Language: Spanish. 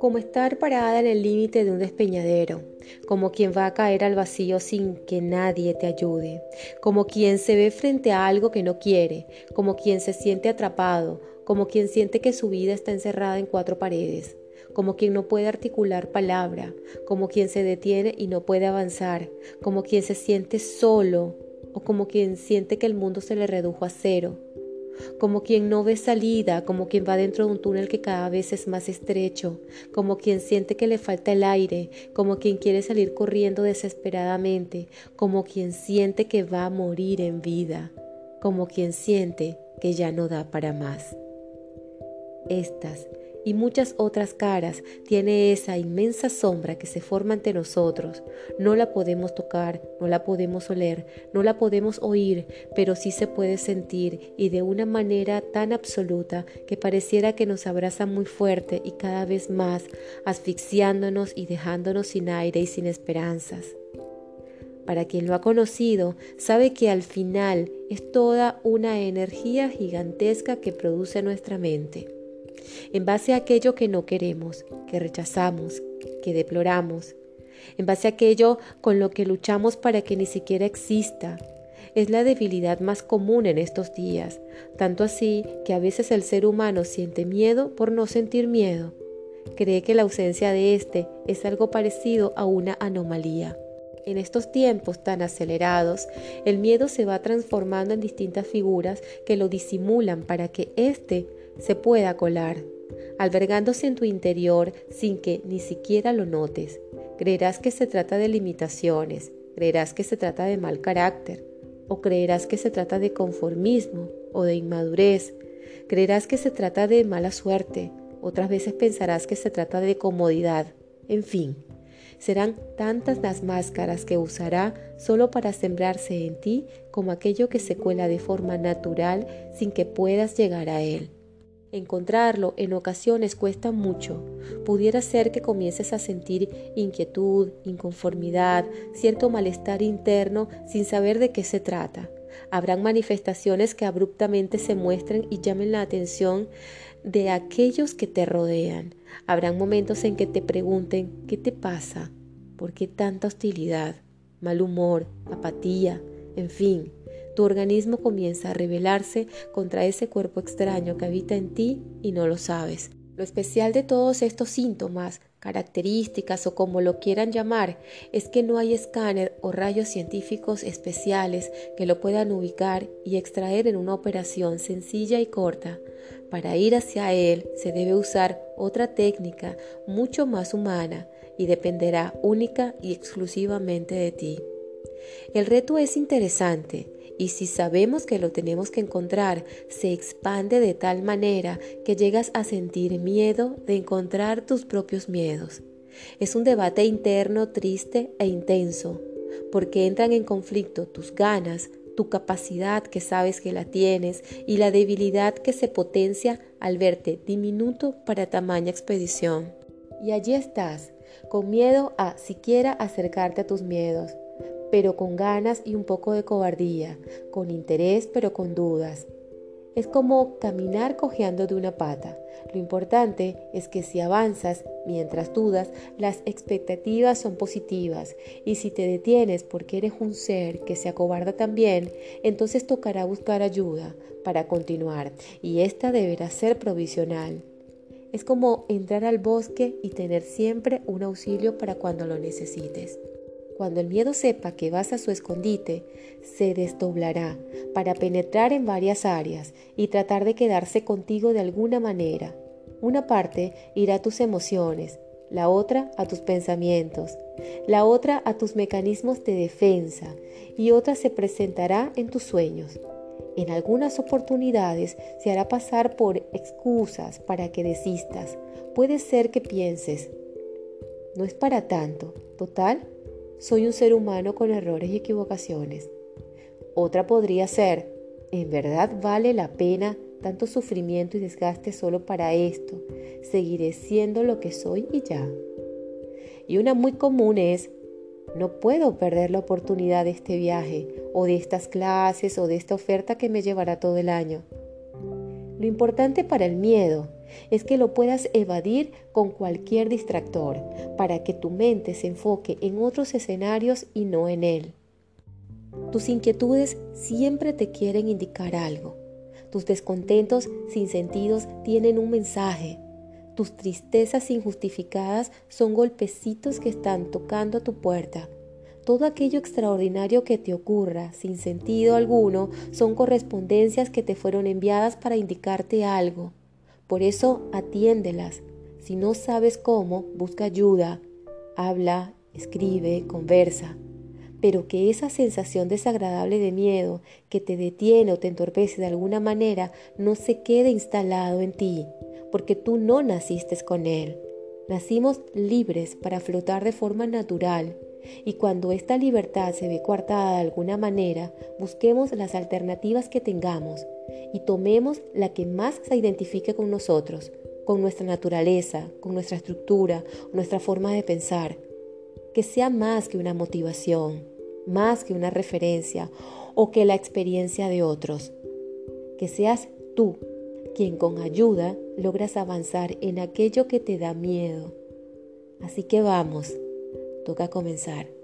como estar parada en el límite de un despeñadero, como quien va a caer al vacío sin que nadie te ayude, como quien se ve frente a algo que no quiere, como quien se siente atrapado, como quien siente que su vida está encerrada en cuatro paredes, como quien no puede articular palabra, como quien se detiene y no puede avanzar, como quien se siente solo o como quien siente que el mundo se le redujo a cero como quien no ve salida, como quien va dentro de un túnel que cada vez es más estrecho, como quien siente que le falta el aire, como quien quiere salir corriendo desesperadamente, como quien siente que va a morir en vida, como quien siente que ya no da para más. Estas y muchas otras caras tiene esa inmensa sombra que se forma ante nosotros. No la podemos tocar, no la podemos oler, no la podemos oír, pero sí se puede sentir y de una manera tan absoluta que pareciera que nos abraza muy fuerte y cada vez más, asfixiándonos y dejándonos sin aire y sin esperanzas. Para quien lo ha conocido, sabe que al final es toda una energía gigantesca que produce nuestra mente en base a aquello que no queremos, que rechazamos, que deploramos, en base a aquello con lo que luchamos para que ni siquiera exista. Es la debilidad más común en estos días, tanto así que a veces el ser humano siente miedo por no sentir miedo. Cree que la ausencia de éste es algo parecido a una anomalía. En estos tiempos tan acelerados, el miedo se va transformando en distintas figuras que lo disimulan para que éste se pueda colar, albergándose en tu interior sin que ni siquiera lo notes. Creerás que se trata de limitaciones, creerás que se trata de mal carácter, o creerás que se trata de conformismo o de inmadurez, creerás que se trata de mala suerte, otras veces pensarás que se trata de comodidad, en fin. Serán tantas las máscaras que usará solo para sembrarse en ti como aquello que se cuela de forma natural sin que puedas llegar a él. Encontrarlo en ocasiones cuesta mucho. Pudiera ser que comiences a sentir inquietud, inconformidad, cierto malestar interno sin saber de qué se trata. Habrán manifestaciones que abruptamente se muestren y llamen la atención de aquellos que te rodean. Habrán momentos en que te pregunten ¿qué te pasa? ¿Por qué tanta hostilidad? Mal humor, apatía, en fin, tu organismo comienza a rebelarse contra ese cuerpo extraño que habita en ti y no lo sabes. Lo especial de todos estos síntomas, características o como lo quieran llamar, es que no hay escáner o rayos científicos especiales que lo puedan ubicar y extraer en una operación sencilla y corta. Para ir hacia él se debe usar otra técnica mucho más humana y dependerá única y exclusivamente de ti. El reto es interesante y si sabemos que lo tenemos que encontrar, se expande de tal manera que llegas a sentir miedo de encontrar tus propios miedos. Es un debate interno triste e intenso, porque entran en conflicto tus ganas, tu capacidad que sabes que la tienes y la debilidad que se potencia al verte diminuto para tamaña expedición. Y allí estás, con miedo a siquiera acercarte a tus miedos, pero con ganas y un poco de cobardía, con interés pero con dudas. Es como caminar cojeando de una pata. Lo importante es que si avanzas mientras dudas, las expectativas son positivas y si te detienes porque eres un ser que se acobarda también, entonces tocará buscar ayuda para continuar y esta deberá ser provisional. Es como entrar al bosque y tener siempre un auxilio para cuando lo necesites. Cuando el miedo sepa que vas a su escondite, se desdoblará para penetrar en varias áreas y tratar de quedarse contigo de alguna manera. Una parte irá a tus emociones, la otra a tus pensamientos, la otra a tus mecanismos de defensa y otra se presentará en tus sueños. En algunas oportunidades se hará pasar por excusas para que desistas. Puede ser que pienses, no es para tanto, total, soy un ser humano con errores y equivocaciones. Otra podría ser, ¿en verdad vale la pena tanto sufrimiento y desgaste solo para esto? Seguiré siendo lo que soy y ya. Y una muy común es, no puedo perder la oportunidad de este viaje o de estas clases o de esta oferta que me llevará todo el año. Lo importante para el miedo es que lo puedas evadir con cualquier distractor para que tu mente se enfoque en otros escenarios y no en él. Tus inquietudes siempre te quieren indicar algo. Tus descontentos sin sentidos tienen un mensaje. Tus tristezas injustificadas son golpecitos que están tocando a tu puerta. Todo aquello extraordinario que te ocurra sin sentido alguno son correspondencias que te fueron enviadas para indicarte algo. Por eso atiéndelas. Si no sabes cómo, busca ayuda. Habla, escribe, conversa pero que esa sensación desagradable de miedo que te detiene o te entorpece de alguna manera no se quede instalado en ti, porque tú no naciste con él. Nacimos libres para flotar de forma natural y cuando esta libertad se ve coartada de alguna manera, busquemos las alternativas que tengamos y tomemos la que más se identifique con nosotros, con nuestra naturaleza, con nuestra estructura, nuestra forma de pensar que sea más que una motivación, más que una referencia o que la experiencia de otros. Que seas tú quien con ayuda logras avanzar en aquello que te da miedo. Así que vamos, toca comenzar.